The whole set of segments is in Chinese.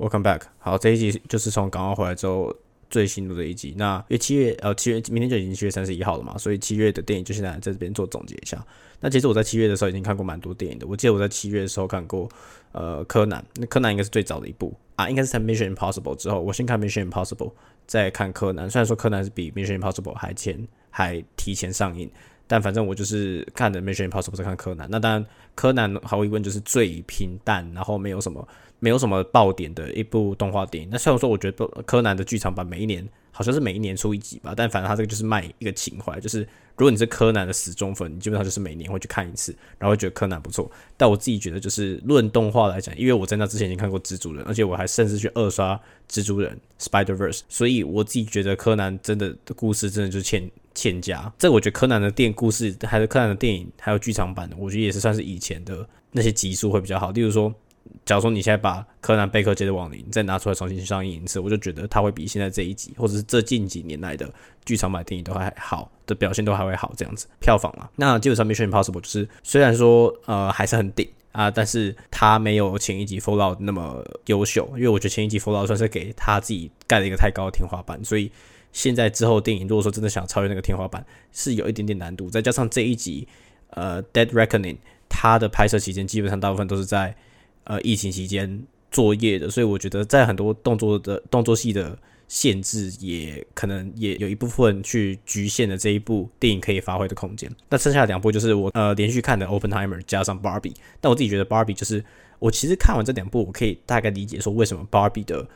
Welcome back。好，这一集就是从港澳回来之后最新录的一集。那因为七月呃七月明天就已经七月三十一号了嘛，所以七月的电影就现在在这边做总结一下。那其实我在七月的时候已经看过蛮多电影的。我记得我在七月的时候看过呃柯南，那柯南应该是最早的一部啊，应该是在 Mission Impossible 之后，我先看 Mission Impossible，再看柯南。虽然说柯南是比 Mission Impossible 还前还提前上映。但反正我就是看的《Mission Impossible》在看柯南，那当然柯南毫无疑问就是最平淡，然后没有什么没有什么爆点的一部动画电影。那虽然说我觉得柯南的剧场版每一年好像是每一年出一集吧，但反正他这个就是卖一个情怀，就是如果你是柯南的死忠粉，你基本上就是每年会去看一次，然后觉得柯南不错。但我自己觉得就是论动画来讲，因为我在那之前已经看过蜘蛛人，而且我还甚至去二刷蜘蛛人 Spider Verse，所以我自己觉得柯南真的的故事真的就欠。欠佳，这我觉得柯南的电故事，还是柯南的电影，还有剧场版的，我觉得也是算是以前的那些集数会比较好。例如说，假如说你现在把柯南贝克街的亡灵再拿出来重新上映一次，我就觉得它会比现在这一集，或者是这近几年来的剧场版电影都还好的表现都还会好这样子。票房啊，那基本上《Mission Impossible》就是虽然说呃还是很顶啊，但是它没有前一集《Fallout》那么优秀，因为我觉得前一集《Fallout》算是给他自己盖了一个太高的天花板，所以。现在之后电影，如果说真的想超越那个天花板，是有一点点难度。再加上这一集，呃，《Dead Reckoning》它的拍摄期间基本上大部分都是在呃疫情期间作业的，所以我觉得在很多动作的动作戏的限制，也可能也有一部分去局限了这一部电影可以发挥的空间。那剩下的两部就是我呃连续看的《Oppenheimer》加上《Barbie》，但我自己觉得《Barbie》就是我其实看完这两部，我可以大概理解说为什么《Barbie》的。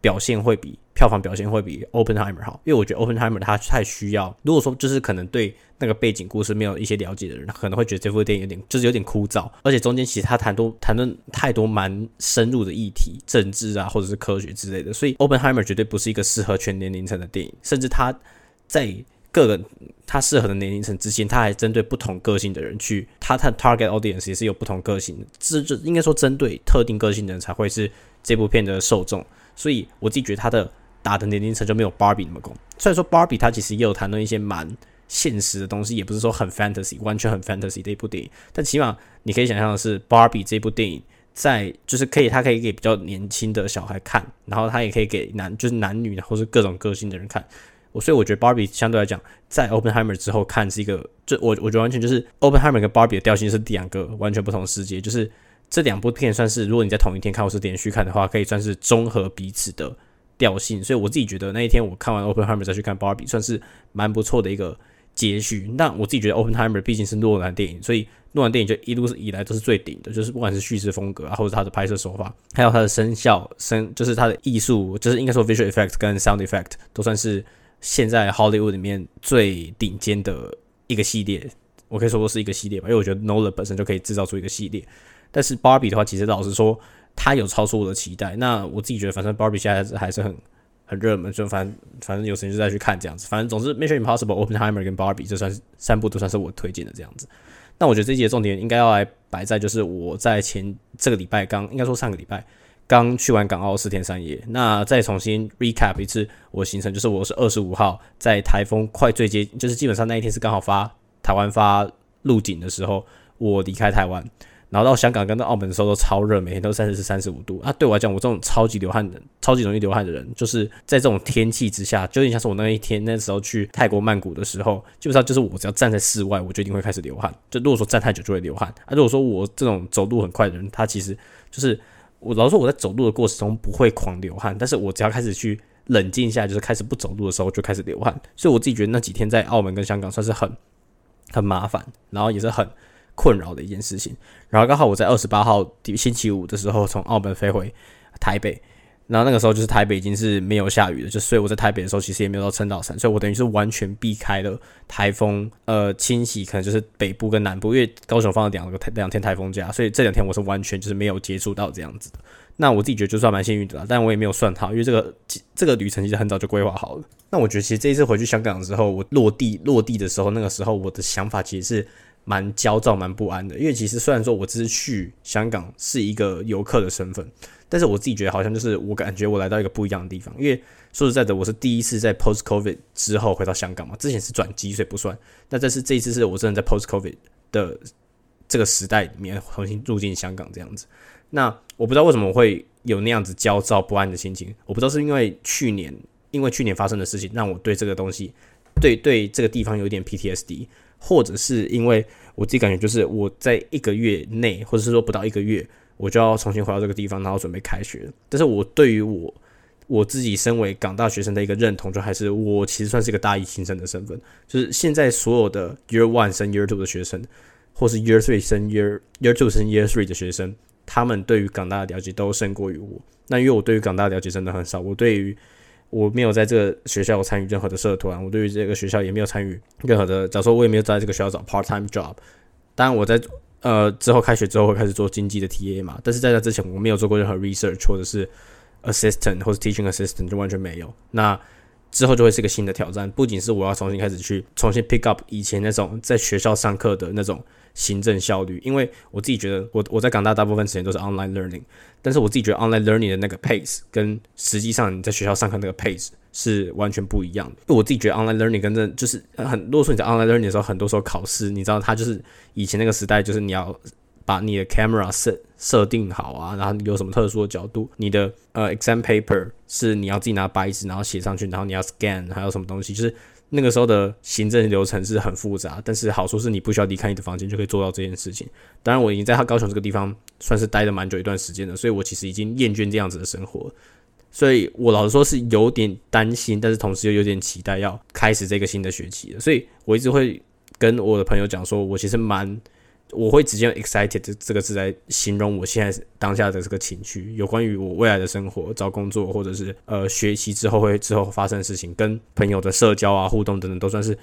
表现会比票房表现会比 Openheimer 好，因为我觉得 Openheimer 它太需要。如果说就是可能对那个背景故事没有一些了解的人，可能会觉得这部电影有点就是有点枯燥，而且中间其实他谈多谈论太多蛮深入的议题，政治啊或者是科学之类的，所以 Openheimer 绝对不是一个适合全年龄层的电影，甚至它在各个它适合的年龄层之间，它还针对不同个性的人去，它它 target audience 也是有不同个性的，这就应该说针对特定个性的人才会是这部片的受众。所以我自己觉得他的打的年龄层就没有 Barbie 那么高。虽然说 Barbie 他其实也有谈论一些蛮现实的东西，也不是说很 fantasy，完全很 fantasy 的一部电影。但起码你可以想象的是，Barbie 这部电影在就是可以，它可以给比较年轻的小孩看，然后他也可以给男就是男女或是各种个性的人看。我所以我觉得 Barbie 相对来讲，在 Openheimer 之后看是一个，就我我觉得完全就是 Oppenheimer 跟 Barbie 的调性是两个完全不同世界，就是。这两部片算是，如果你在同一天看或是连续看的话，可以算是综合彼此的调性。所以我自己觉得那一天我看完 Openheimer 再去看 Barbie，算是蛮不错的一个接续。那我自己觉得 Openheimer 毕竟是诺兰电影，所以诺兰电影就一路以来都是最顶的，就是不管是叙事风格啊，或者它的拍摄手法，还有它的声效声，就是它的艺术，就是应该说 visual effect 跟 sound effect 都算是现在 Hollywood 里面最顶尖的一个系列。我可以说说是一个系列吧，因为我觉得 Nola 本身就可以制造出一个系列。但是 Barbie 的话，其实老实说，它有超出我的期待。那我自己觉得，反正 Barbie 现在还是很很热门，就反正反正有时间就再去看这样子。反正总之，Mission Impossible、Openheimer 跟 Barbie 这算是三部都算是我推荐的这样子。那我觉得这集的重点应该要来摆在就是我在前这个礼拜刚应该说上个礼拜刚去完港澳四天三夜。那再重新 recap 一次我行程，就是我是二十五号在台风快最接，就是基本上那一天是刚好发台湾发陆警的时候，我离开台湾。然后到香港跟到澳门的时候都超热，每天都三十四、三十五度啊！对我来讲，我这种超级流汗的、超级容易流汗的人，就是在这种天气之下，就有点像是我那一天那时候去泰国曼谷的时候，基本上就是我只要站在室外，我就一定会开始流汗。就如果说站太久就会流汗啊。如果说我这种走路很快的人，他其实就是我老说我在走路的过程中不会狂流汗，但是我只要开始去冷静一下，就是开始不走路的时候就开始流汗。所以我自己觉得那几天在澳门跟香港算是很很麻烦，然后也是很。困扰的一件事情，然后刚好我在二十八号星期五的时候从澳门飞回台北，然后那个时候就是台北已经是没有下雨了，就所以我在台北的时候其实也没有到撑到伞，所以我等于是完全避开了台风呃侵袭，可能就是北部跟南部，因为高雄放了两个台两天台风假，所以这两天我是完全就是没有接触到这样子的。那我自己觉得就算蛮幸运的，但我也没有算好，因为这个这个旅程其实很早就规划好了。那我觉得其实这一次回去香港的时候，我落地落地的时候，那个时候我的想法其实是。蛮焦躁、蛮不安的，因为其实虽然说我只是去香港是一个游客的身份，但是我自己觉得好像就是我感觉我来到一个不一样的地方。因为说实在的，我是第一次在 post covid 之后回到香港嘛，之前是转机，所以不算。那这是这一次是我真的在 post covid 的这个时代里面重新入境香港这样子。那我不知道为什么我会有那样子焦躁不安的心情。我不知道是因为去年，因为去年发生的事情让我对这个东西，对对这个地方有点 PTSD，或者是因为我自己感觉就是我在一个月内，或者是说不到一个月，我就要重新回到这个地方，然后准备开学。但是我对于我我自己身为港大学生的一个认同，就还是我其实算是一个大一新生的身份，就是现在所有的 Year One 升 Year Two 的学生，或是 Year Three 升 Year Year Two 升 Year Three 的学生，他们对于港大的了解都胜过于我。那因为我对于港大的了解真的很少，我对于我没有在这个学校参与任何的社团，我对于这个学校也没有参与任何的，假如说我也没有在这个学校找 part time job。当然我在呃之后开学之后会开始做经济的 TA 嘛，但是在那之前我没有做过任何 research 或者是。assistant 或是 teaching assistant 就完全没有，那之后就会是个新的挑战。不仅是我要重新开始去重新 pick up 以前那种在学校上课的那种行政效率，因为我自己觉得我我在港大大部分时间都是 online learning，但是我自己觉得 online learning 的那个 pace 跟实际上你在学校上课那个 pace 是完全不一样的。我自己觉得 online learning 跟这就是很，如果说你在 online learning 的时候，很多时候考试，你知道它就是以前那个时代，就是你要。把你的 camera 设设定好啊，然后有什么特殊的角度，你的呃 exam paper 是你要自己拿白纸，然后写上去，然后你要 scan，还有什么东西，就是那个时候的行政流程是很复杂，但是好处是你不需要离开你的房间就可以做到这件事情。当然，我已经在他高雄这个地方算是待了蛮久一段时间了，所以我其实已经厌倦这样子的生活，所以我老实说是有点担心，但是同时又有点期待要开始这个新的学期了，所以我一直会跟我的朋友讲说，我其实蛮。我会直接用 excited 这这个字来形容我现在当下的这个情绪，有关于我未来的生活、找工作，或者是呃学习之后会之后发生的事情，跟朋友的社交啊、互动等等，都算是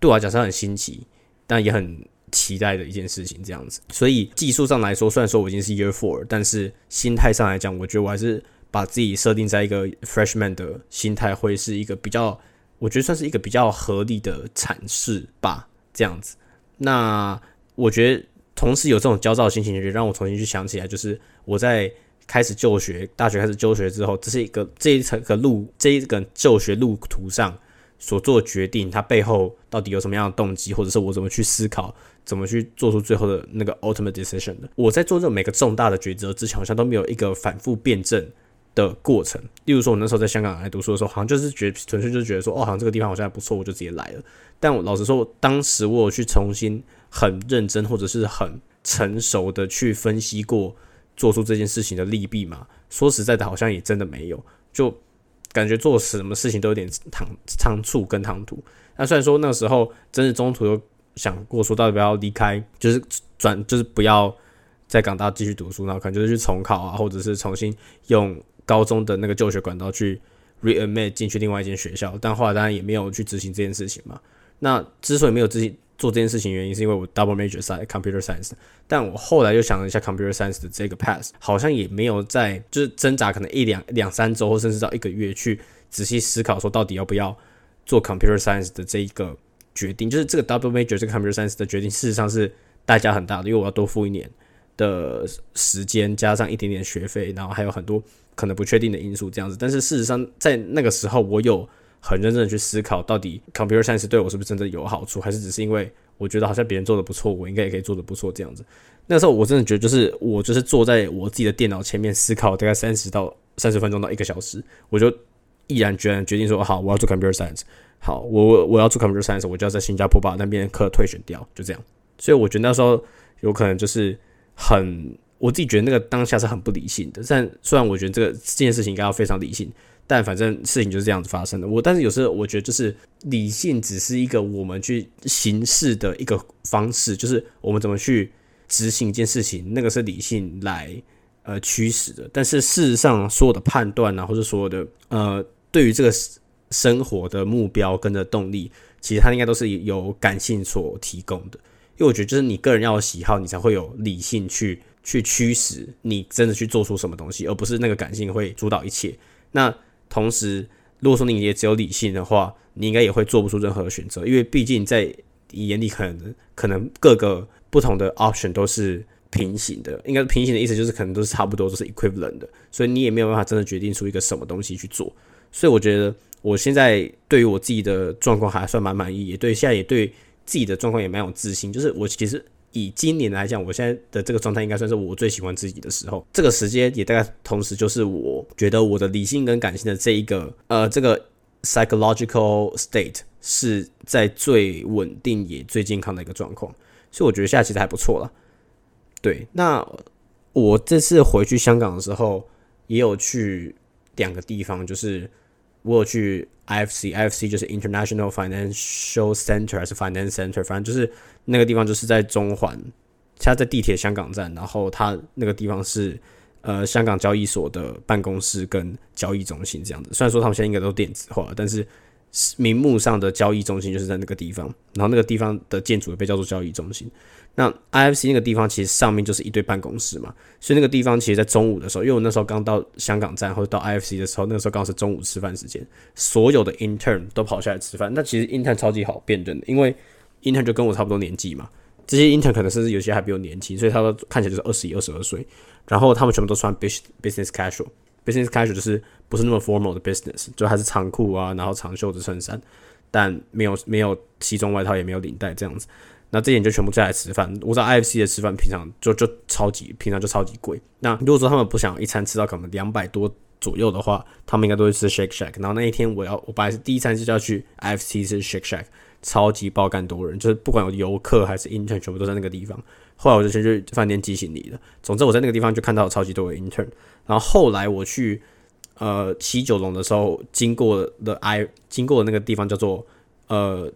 对我来讲是很新奇，但也很期待的一件事情。这样子，所以技术上来说，虽然说我已经是 year four，但是心态上来讲，我觉得我还是把自己设定在一个 freshman 的心态，会是一个比较，我觉得算是一个比较合理的阐释吧。这样子，那。我觉得同时有这种焦躁的心情，也让我重新去想起来，就是我在开始就学、大学开始就学之后，这是一个这一层个路，这一个就学路途上所做决定，它背后到底有什么样的动机，或者是我怎么去思考，怎么去做出最后的那个 ultimate decision 的。我在做这种每个重大的抉择之前，好像都没有一个反复辩证的过程。例如说，我那时候在香港来读书的时候，好像就是觉纯粹就是觉得说，哦，好像这个地方好像还不错，我就直接来了。但我老实说，当时我有去重新。很认真或者是很成熟的去分析过做出这件事情的利弊嘛？说实在的，好像也真的没有，就感觉做什么事情都有点仓仓促跟唐突。那虽然说那个时候真的中途有想过说到底不要离开，就是转就是不要在港大继续读书，然后可能就是去重考啊，或者是重新用高中的那个就学管道去 readmit 进去另外一间学校，但后来当然也没有去执行这件事情嘛。那之所以没有执行。做这件事情原因是因为我 double major 在 computer science，但我后来又想了一下 computer science 的这个 path，好像也没有在就是挣扎可能一两两三周或甚至到一个月去仔细思考说到底要不要做 computer science 的这一个决定，就是这个 double major 这个 computer science 的决定，事实上是代价很大的，因为我要多付一年的时间，加上一点点学费，然后还有很多可能不确定的因素这样子。但是事实上在那个时候我有。很认真的去思考，到底 computer science 对我是不是真的有好处，还是只是因为我觉得好像别人做的不错，我应该也可以做的不错这样子。那时候我真的觉得，就是我就是坐在我自己的电脑前面思考，大概三十到三十分钟到一个小时，我就毅然决然决定说，好，我要做 computer science。好，我我我要做 computer science，我就要在新加坡把那边课退选掉，就这样。所以我觉得那时候有可能就是很，我自己觉得那个当下是很不理性的。但虽然我觉得这个这件事情应该要非常理性。但反正事情就是这样子发生的。我但是有时候我觉得，就是理性只是一个我们去行事的一个方式，就是我们怎么去执行一件事情，那个是理性来呃驱使的。但是事实上，所有的判断啊，或者所有的呃，对于这个生活的目标跟着动力，其实它应该都是由感性所提供的。因为我觉得，就是你个人要有喜好，你才会有理性去去驱使你真的去做出什么东西，而不是那个感性会主导一切。那同时，如果说你也只有理性的话，你应该也会做不出任何选择，因为毕竟在你眼里，可能可能各个不同的 option 都是平行的。应该平行的意思就是可能都是差不多，都是 equivalent 的，所以你也没有办法真的决定出一个什么东西去做。所以我觉得我现在对于我自己的状况还算蛮满意，也对现在也对自己的状况也蛮有自信。就是我其实以今年来讲，我现在的这个状态应该算是我最喜欢自己的时候。这个时间也大概同时就是我觉得我的理性跟感性的这一个呃这个 psychological state 是在最稳定也最健康的一个状况。所以我觉得现在其实还不错了。对，那我这次回去香港的时候，也有去两个地方，就是我有去 IFC，IFC 就是 International Financial Center 还是 Finance Center，反正就是那个地方就是在中环，它在地铁香港站，然后它那个地方是呃香港交易所的办公室跟交易中心这样子。虽然说他们现在应该都电子化，但是名目上的交易中心就是在那个地方，然后那个地方的建筑也被叫做交易中心。那 IFC 那个地方其实上面就是一堆办公室嘛，所以那个地方其实，在中午的时候，因为我那时候刚到香港站或者到 IFC 的时候，那个时候刚好是中午吃饭时间，所有的 intern 都跑下来吃饭。那其实 intern 超级好辨认的，因为 intern 就跟我差不多年纪嘛，这些 intern 可能甚至有些还比我年轻，所以他们看起来就是二十一、二十二岁。然后他们全部都穿 business casual business casual 就是不是那么 formal 的 business，就还是长裤啊，然后长袖的衬衫，但没有没有西装外套，也没有领带这样子。那这点就全部再来吃饭。我知道 IFC 的吃饭平常就就超级平常就超级贵。那如果说他们不想一餐吃到可能两百多左右的话，他们应该都会吃 Shake Shack。然后那一天我要我本来是第一餐就要去 IFC 吃 Shake Shack，超级爆干多人，就是不管有游客还是 intern，全部都在那个地方。后来我就先去饭店寄行李了。总之我在那个地方就看到超级多的 intern。然后后来我去呃七九龙的时候，经过的 I 经过的那个地方叫做呃。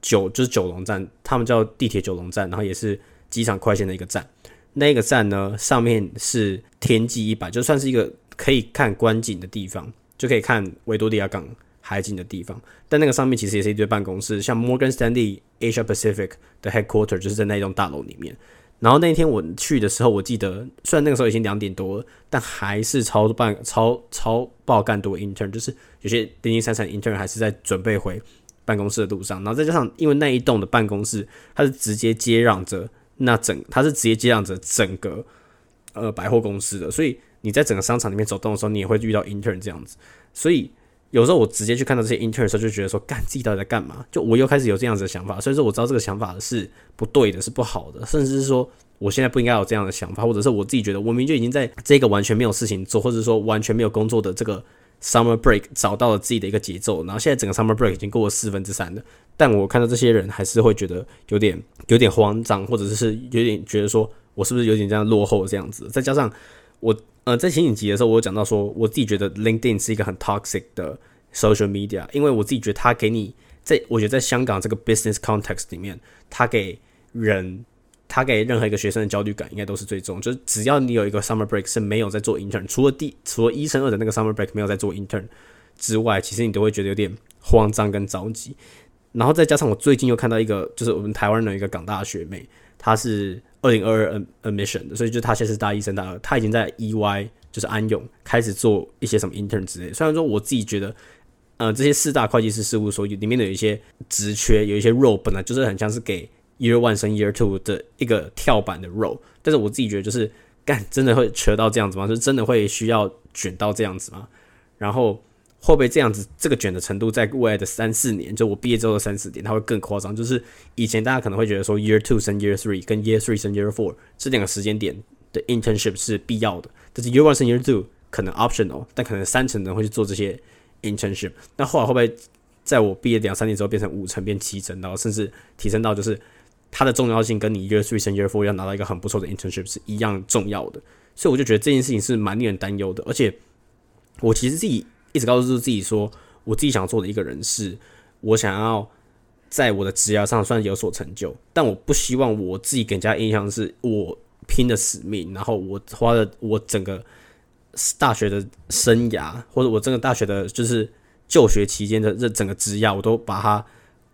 九就是九龙站，他们叫地铁九龙站，然后也是机场快线的一个站。那个站呢，上面是天际一百，就算是一个可以看观景的地方，就可以看维多利亚港海景的地方。但那个上面其实也是一堆办公室，像 Morgan Stanley Asia Pacific 的 headquarter 就是在那一栋大楼里面。然后那一天我去的时候，我记得虽然那个时候已经两点多了，但还是超办超超爆干多 intern，就是有些零零散散 intern 还是在准备回。办公室的路上，然后再加上，因为那一栋的办公室，它是直接接壤着那整，它是直接接壤着整个呃百货公司的，所以你在整个商场里面走动的时候，你也会遇到 intern 这样子。所以有时候我直接去看到这些 intern 的时候，就觉得说，干自己到底在干嘛？就我又开始有这样子的想法。所以说，我知道这个想法是不对的，是不好的，甚至是说，我现在不应该有这样的想法，或者是我自己觉得，我明明就已经在这个完全没有事情做，或者说完全没有工作的这个。Summer break 找到了自己的一个节奏，然后现在整个 Summer break 已经过了四分之三了，但我看到这些人还是会觉得有点有点慌张，或者是有点觉得说我是不是有点这样落后这样子。再加上我呃在前几集的时候，我有讲到说我自己觉得 LinkedIn 是一个很 toxic 的 social media，因为我自己觉得它给你在我觉得在香港这个 business context 里面，它给人。他给任何一个学生的焦虑感应该都是最重，就是只要你有一个 summer break 是没有在做 intern，除了第除了一升二的那个 summer break 没有在做 intern 之外，其实你都会觉得有点慌张跟着急。然后再加上我最近又看到一个，就是我们台湾的一个港大学妹，她是二零二二 admission 的，所以就他现在是大一升大二，他已经在 EY 就是安永开始做一些什么 intern 之类。虽然说我自己觉得，呃，这些四大会计师事务所里面的有一些职缺，有一些 role 本来就是很像是给。Year One 升 Year Two 的一个跳板的 role，但是我自己觉得就是干真的会扯到这样子吗？就是真的会需要卷到这样子吗？然后会不会这样子？这个卷的程度在未来的三四年，就我毕业之后的三四年，它会更夸张。就是以前大家可能会觉得说 Year Two 升 Year Three 跟 Year Three 升 Year Four 这两个时间点的 internship 是必要的，但是 Year One 升 Year Two 可能 optional，但可能三成人会去做这些 internship。那后来会不会在我毕业两三年之后变成五成变七成，然后甚至提升到就是？它的重要性跟你 year three 升 year four 要拿到一个很不错的 internship 是一样重要的，所以我就觉得这件事情是蛮令人担忧的。而且我其实自己一直告诉自己说，我自己想做的一个人是，我想要在我的职业上算有所成就，但我不希望我自己给人家印象是我拼的使命，然后我花了我整个大学的生涯，或者我整个大学的就是就学期间的这整个职涯，我都把它。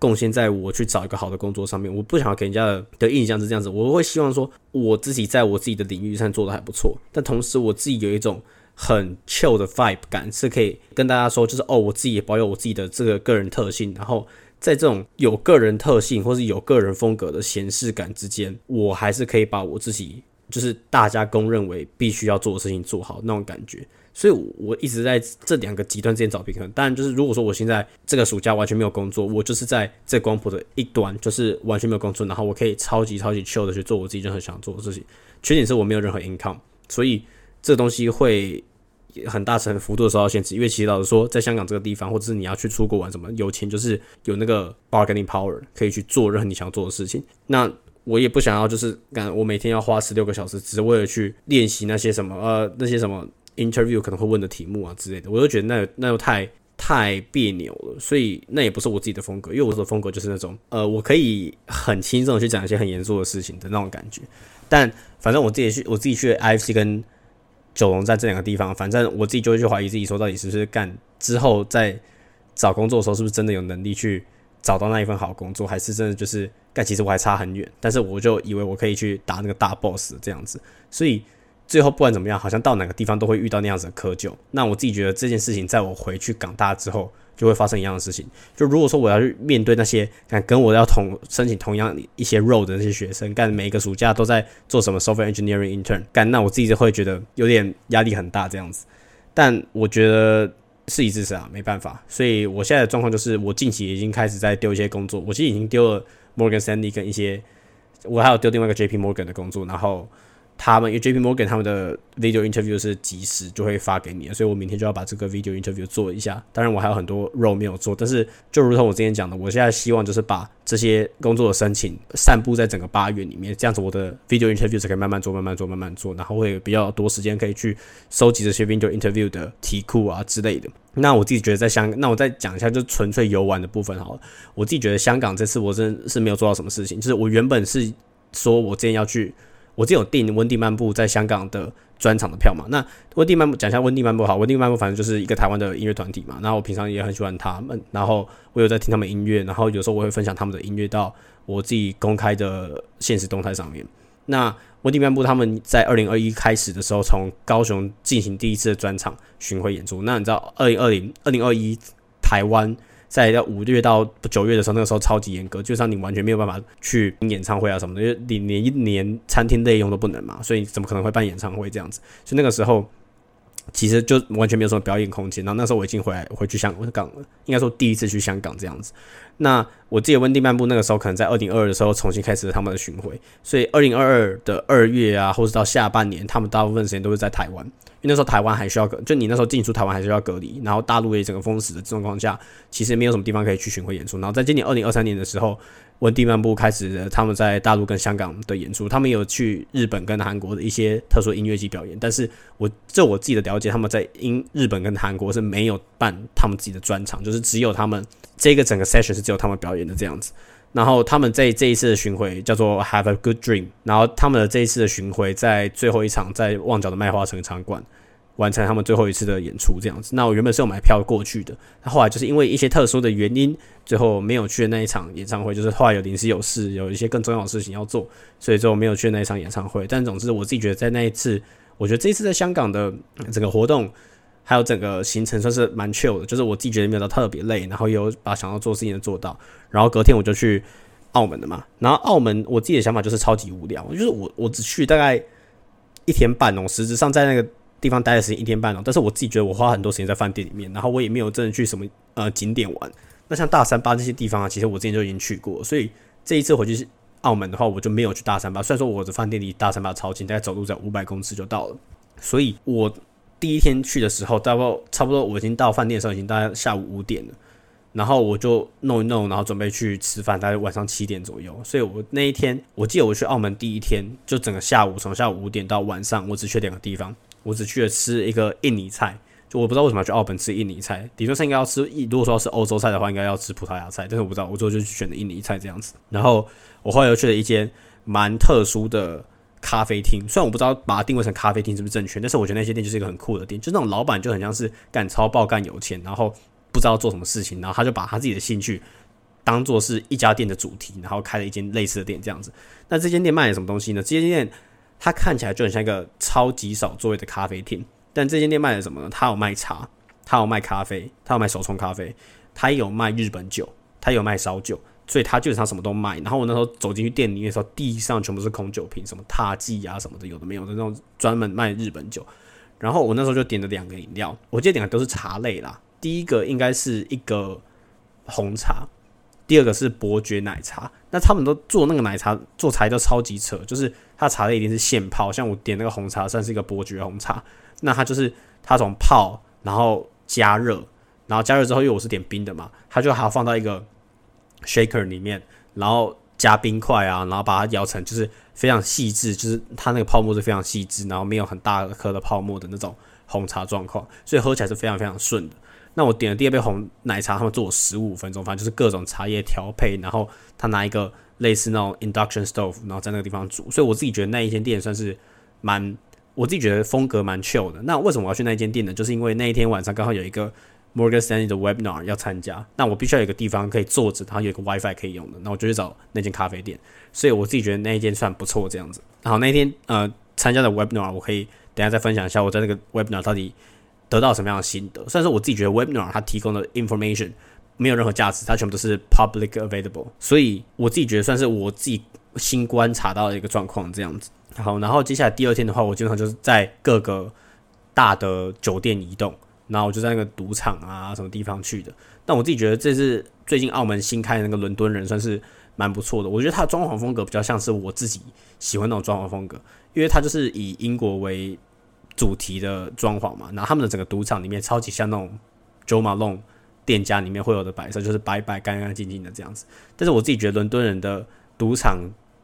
贡献在我去找一个好的工作上面，我不想要给人家的印象是这样子。我会希望说，我自己在我自己的领域上做的还不错，但同时我自己有一种很 chill 的 vibe 感，是可以跟大家说，就是哦，我自己也保有我自己的这个个人特性。然后在这种有个人特性或是有个人风格的闲适感之间，我还是可以把我自己就是大家公认为必须要做的事情做好那种感觉。所以我一直在这两个极端之间找平衡。当然，就是如果说我现在这个暑假完全没有工作，我就是在这光谱的一端，就是完全没有工作，然后我可以超级超级 chill 的去做我自己任何想做的事情。缺点是我没有任何 income，所以这东西会很大程幅度的受到限制。因为其实老实说，在香港这个地方，或者是你要去出国玩什么，有钱就是有那个 bargaining power，可以去做任何你想做的事情。那我也不想要，就是干我每天要花十六个小时，只是为了去练习那些什么呃那些什么 interview 可能会问的题目啊之类的，我就觉得那那又太太别扭了，所以那也不是我自己的风格，因为我的风格就是那种呃我可以很轻松的去讲一些很严肃的事情的那种感觉。但反正我自己去我自己去 IFC 跟九龙在这两个地方，反正我自己就会去怀疑自己，说到底是不是干之后在找工作的时候，是不是真的有能力去找到那一份好工作，还是真的就是。但其实我还差很远，但是我就以为我可以去打那个大 boss 这样子，所以最后不管怎么样，好像到哪个地方都会遇到那样子的窠臼。那我自己觉得这件事情，在我回去港大之后，就会发生一样的事情。就如果说我要去面对那些干跟我要同申请同样一些 role 的那些学生，干每一个暑假都在做什么 software engineering intern，干那我自己就会觉得有点压力很大这样子。但我觉得事已至此啊，没办法。所以我现在的状况就是，我近期已经开始在丢一些工作，我其实已经丢了。Morgan Stanley 跟一些，我还有丢另外一个 JP Morgan 的工作，然后他们因为 JP Morgan 他们的 video interview 是即时就会发给你，所以我明天就要把这个 video interview 做一下。当然我还有很多 role 没有做，但是就如同我之前讲的，我现在希望就是把这些工作的申请散布在整个八月里面，这样子我的 video interview 才可以慢慢做、慢慢做、慢慢做，然后会比较多时间可以去收集这些 video interview 的题库啊之类的。那我自己觉得在香，那我再讲一下，就纯粹游玩的部分好了。我自己觉得香港这次我真的是没有做到什么事情，就是我原本是说我之前要去，我之前有订温蒂漫步在香港的专场的票嘛。那温蒂漫步讲一下温蒂漫步好，温蒂漫步反正就是一个台湾的音乐团体嘛。然后我平常也很喜欢他们，然后我有在听他们音乐，然后有时候我会分享他们的音乐到我自己公开的现实动态上面。那温蒂漫步他们在二零二一开始的时候，从高雄进行第一次的专场巡回演出。那你知道，二零二零、二零二一台湾在要五月到九月的时候，那个时候超级严格，就像你完全没有办法去演唱会啊什么的，因为你连一年餐厅内用都不能嘛，所以怎么可能会办演唱会这样子？所以那个时候其实就完全没有什么表演空间。然后那时候我已经回来回去香港了，应该说第一次去香港这样子。那我记得温蒂漫步那个时候可能在二零二二的时候重新开始了他们的巡回，所以二零二二的二月啊，或者到下半年，他们大部分时间都是在台湾，因为那时候台湾还需要隔，就你那时候进出台湾还是要隔离，然后大陆也整个封死的状况下，其实没有什么地方可以去巡回演出。然后在今年二零二三年的时候。温蒂漫步开始他们在大陆跟香港的演出，他们有去日本跟韩国的一些特殊音乐季表演。但是我就我自己的了解，他们在英日本跟韩国是没有办他们自己的专场，就是只有他们这个整个 session 是只有他们表演的这样子。然后他们在这一次的巡回叫做 Have a Good Dream，然后他们的这一次的巡回在最后一场在旺角的麦花城场馆。完成他们最后一次的演出，这样子。那我原本是有买票过去的，那后来就是因为一些特殊的原因，最后没有去的那一场演唱会，就是后来有临时有事，有一些更重要的事情要做，所以最后没有去那一场演唱会。但总之，我自己觉得在那一次，我觉得这一次在香港的整个活动，还有整个行程算是蛮 chill 的，就是我自己觉得没有到特别累，然后有把想要做事情的做到。然后隔天我就去澳门的嘛，然后澳门我自己的想法就是超级无聊，就是我我只去大概一天半哦，实质上在那个。地方待的时间一天半了，但是我自己觉得我花很多时间在饭店里面，然后我也没有真的去什么呃景点玩。那像大三巴这些地方啊，其实我之前就已经去过，所以这一次回去澳门的话，我就没有去大三巴。虽然说我的饭店离大三巴超近，大概走路在五百公尺就到了。所以我第一天去的时候，大概差不多我已经到饭店的时候已经大概下午五点了，然后我就弄一弄，然后准备去吃饭，大概晚上七点左右。所以我那一天，我记得我去澳门第一天，就整个下午从下午五点到晚上，我只去两个地方。我只去了吃一个印尼菜，就我不知道为什么要去澳门吃印尼菜。理论上应该要吃，如果说要吃欧洲菜的话，应该要吃葡萄牙菜，但是我不知道，我最后就选了印尼菜这样子。然后我后来又去了一间蛮特殊的咖啡厅，虽然我不知道把它定位成咖啡厅是不是正确，但是我觉得那些店就是一个很酷的店，就那种老板就很像是干超爆干有钱，然后不知道做什么事情，然后他就把他自己的兴趣当做是一家店的主题，然后开了一间类似的店这样子。那这间店卖的什么东西呢？这间店。它看起来就很像一个超级少座位的咖啡厅，但这间店卖的什么呢？它有卖茶，它有卖咖啡，它有卖手冲咖啡，它有卖日本酒，它有卖烧酒，所以它基本上什么都卖。然后我那时候走进去店里面的时候，地上全部是空酒瓶，什么踏剂啊什么的，有的没有的那种专门卖日本酒。然后我那时候就点了两个饮料，我记得点的都是茶类啦。第一个应该是一个红茶，第二个是伯爵奶茶。那他们都做那个奶茶做茶都超级扯，就是它茶类一定是现泡，像我点那个红茶算是一个伯爵红茶，那它就是它从泡然后加热，然后加热之后因为我是点冰的嘛，它就还要放到一个 shaker 里面，然后加冰块啊，然后把它摇成就是非常细致，就是它那个泡沫是非常细致，然后没有很大颗的泡沫的那种红茶状况，所以喝起来是非常非常顺的。那我点了第二杯红奶茶，他们做我十五分钟，反正就是各种茶叶调配，然后他拿一个类似那种 induction stove，然后在那个地方煮。所以我自己觉得那一间店算是蛮，我自己觉得风格蛮 chill 的。那为什么我要去那间店呢？就是因为那一天晚上刚好有一个 Morgan Stanley 的 webinar 要参加，那我必须要有一个地方可以坐着，然后有一个 WiFi 可以用的，那我就去找那间咖啡店。所以我自己觉得那一间算不错这样子。然后那天呃参加的 webinar，我可以等下再分享一下我在那个 webinar 到底。得到什么样的心得？虽然说我自己觉得 Webinar 它提供的 information 没有任何价值，它全部都是 public available，所以我自己觉得算是我自己新观察到的一个状况这样子。好，然后接下来第二天的话，我基本上就是在各个大的酒店移动，然后我就在那个赌场啊什么地方去的。但我自己觉得这是最近澳门新开的那个伦敦人，算是蛮不错的。我觉得它的装潢风格比较像是我自己喜欢那种装潢风格，因为它就是以英国为主题的装潢嘛，然后他们的整个赌场里面超级像那种 Jo Malone 店家里面会有的摆设，就是白白干干净净的这样子。但是我自己觉得伦敦人的赌场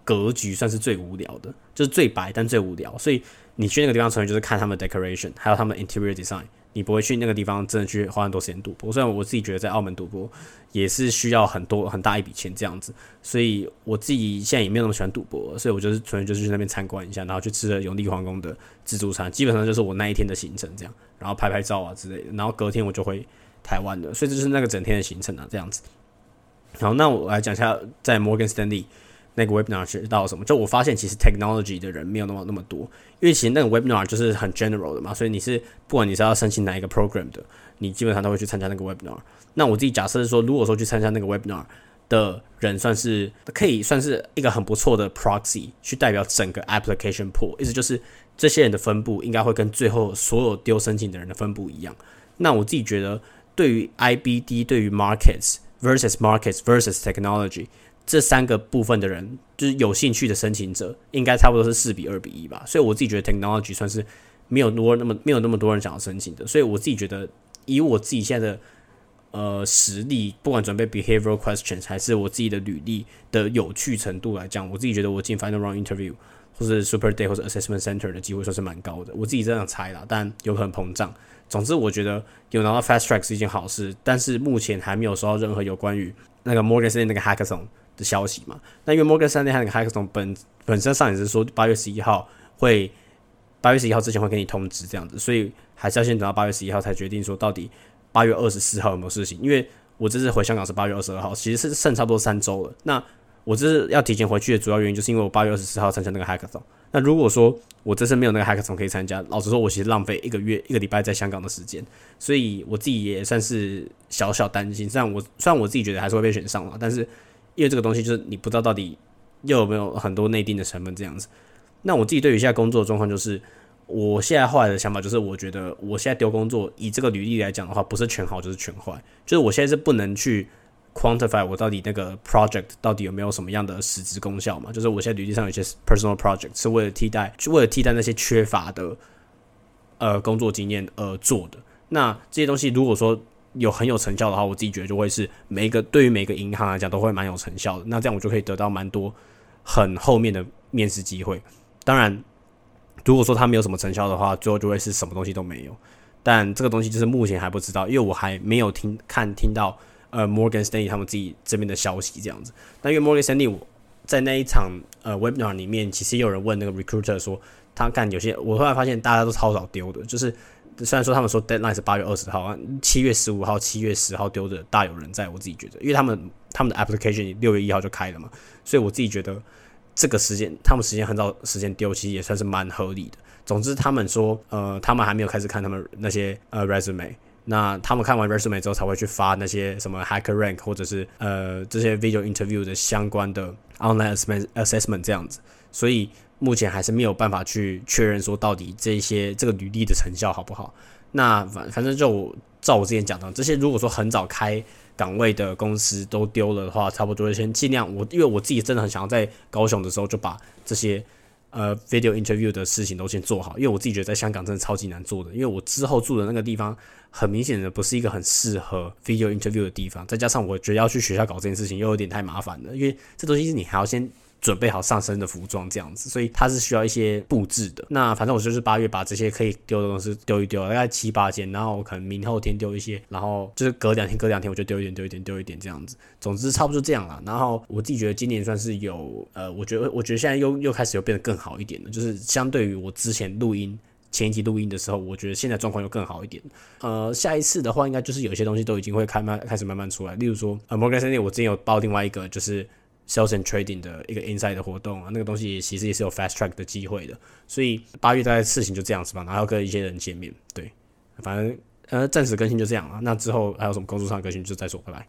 格局算是最无聊的，就是最白但最无聊。所以你去那个地方纯粹就是看他们的 decoration，还有他们 interior design。你不会去那个地方真的去花很多时间赌博，虽然我自己觉得在澳门赌博也是需要很多很大一笔钱这样子，所以我自己现在也没有那么喜欢赌博，所以我就是纯粹就是去那边参观一下，然后去吃了永利皇宫的自助餐，基本上就是我那一天的行程这样，然后拍拍照啊之类的，然后隔天我就回台湾了，所以这就是那个整天的行程啊这样子。好，那我来讲一下在摩根斯丹利。那个 webinar 学到什么？就我发现，其实 technology 的人没有那么那么多，因为其实那个 webinar 就是很 general 的嘛，所以你是不管你是要申请哪一个 program 的，你基本上都会去参加那个 webinar。那我自己假设是说，如果说去参加那个 webinar 的人，算是可以算是一个很不错的 proxy，去代表整个 application pool，意思就是这些人的分布应该会跟最后所有丢申请的人的分布一样。那我自己觉得，对于 IBD，对于 markets versus markets versus technology。这三个部分的人，就是有兴趣的申请者，应该差不多是四比二比一吧。所以我自己觉得 technology 算是没有多那么没有那么多人想要申请的。所以我自己觉得，以我自己现在的呃实力，不管准备 behavioral questions 还是我自己的履历的有趣程度来讲，我自己觉得我进 final round interview 或者 super day 或者 assessment center 的机会算是蛮高的。我自己这样猜啦，但有可能膨胀。总之，我觉得有拿到 fast track 是一件好事，但是目前还没有收到任何有关于那个 Morgan s t a n l e 那个 hackathon。的消息嘛？那因为摩根三 y 和那个 Hackathon 本本身上也是说八月十一号会八月十一号之前会给你通知这样子，所以还是要先等到八月十一号才决定说到底八月二十四号有没有事情。因为我这次回香港是八月二十二号，其实是剩差不多三周了。那我这是要提前回去的主要原因就是因为我八月二十四号参加那个 Hackathon。那如果说我这次没有那个 Hackathon 可以参加，老实说，我其实浪费一个月一个礼拜在香港的时间，所以我自己也算是小小担心。虽然我虽然我自己觉得还是会被选上了，但是。因为这个东西就是你不知道到底又有没有很多内定的成分这样子。那我自己对于现在工作的状况就是，我现在后来的想法就是，我觉得我现在丢工作，以这个履历来讲的话，不是全好就是全坏。就是我现在是不能去 quantify 我到底那个 project 到底有没有什么样的实质功效嘛？就是我现在履历上有些 personal project 是为了替代，为了替代那些缺乏的呃工作经验而做的。那这些东西如果说有很有成效的话，我自己觉得就会是每一个对于每个银行来讲都会蛮有成效的。那这样我就可以得到蛮多很后面的面试机会。当然，如果说他没有什么成效的话，最后就会是什么东西都没有。但这个东西就是目前还不知道，因为我还没有听看听到呃 Morgan Stanley 他们自己这边的消息这样子。那因为 Morgan Stanley 我在那一场呃 Webinar 里面，其实也有人问那个 Recruiter 说，他看有些我后来发现大家都超少丢的，就是。虽然说他们说 deadline 是八月二十号，七月十五号、七月十号丢的大有人在，我自己觉得，因为他们他们的 application 六月一号就开了嘛，所以我自己觉得这个时间他们时间很早时间丢，其实也算是蛮合理的。总之，他们说呃，他们还没有开始看他们那些呃 resume，那他们看完 resume 之后才会去发那些什么 Hacker Rank 或者是呃这些 video interview 的相关的 online assessment assessment 这样子，所以目前还是没有办法去确认说到底这些这个履历的成效好不好。那反反正就照我之前讲的，这些如果说很早开岗位的公司都丢了的话，差不多先尽量我因为我自己真的很想要在高雄的时候就把这些呃 video interview 的事情都先做好，因为我自己觉得在香港真的超级难做的，因为我之后住的那个地方很明显的不是一个很适合 video interview 的地方，再加上我觉得要去学校搞这件事情又有点太麻烦了，因为这东西是你还要先。准备好上身的服装这样子，所以它是需要一些布置的。那反正我就是八月把这些可以丢的东西丢一丢，大概七八件，然后可能明后天丢一些，然后就是隔两天隔两天我就丢一点丢一点丢一点这样子。总之差不多这样了。然后我自己觉得今年算是有呃，我觉得我觉得现在又又开始有变得更好一点了，就是相对于我之前录音前一集录音的时候，我觉得现在状况又更好一点。呃，下一次的话，应该就是有些东西都已经会开慢开始慢慢出来，例如说呃，Morgan Stanley 我之前有报另外一个就是。Sales and Trading 的一个 Inside 的活动啊，那个东西其实也是有 Fast Track 的机会的，所以八月大概事情就这样子吧，然后跟一些人见面，对，反正呃暂时更新就这样了，那之后还有什么工作上的更新就再说，拜拜。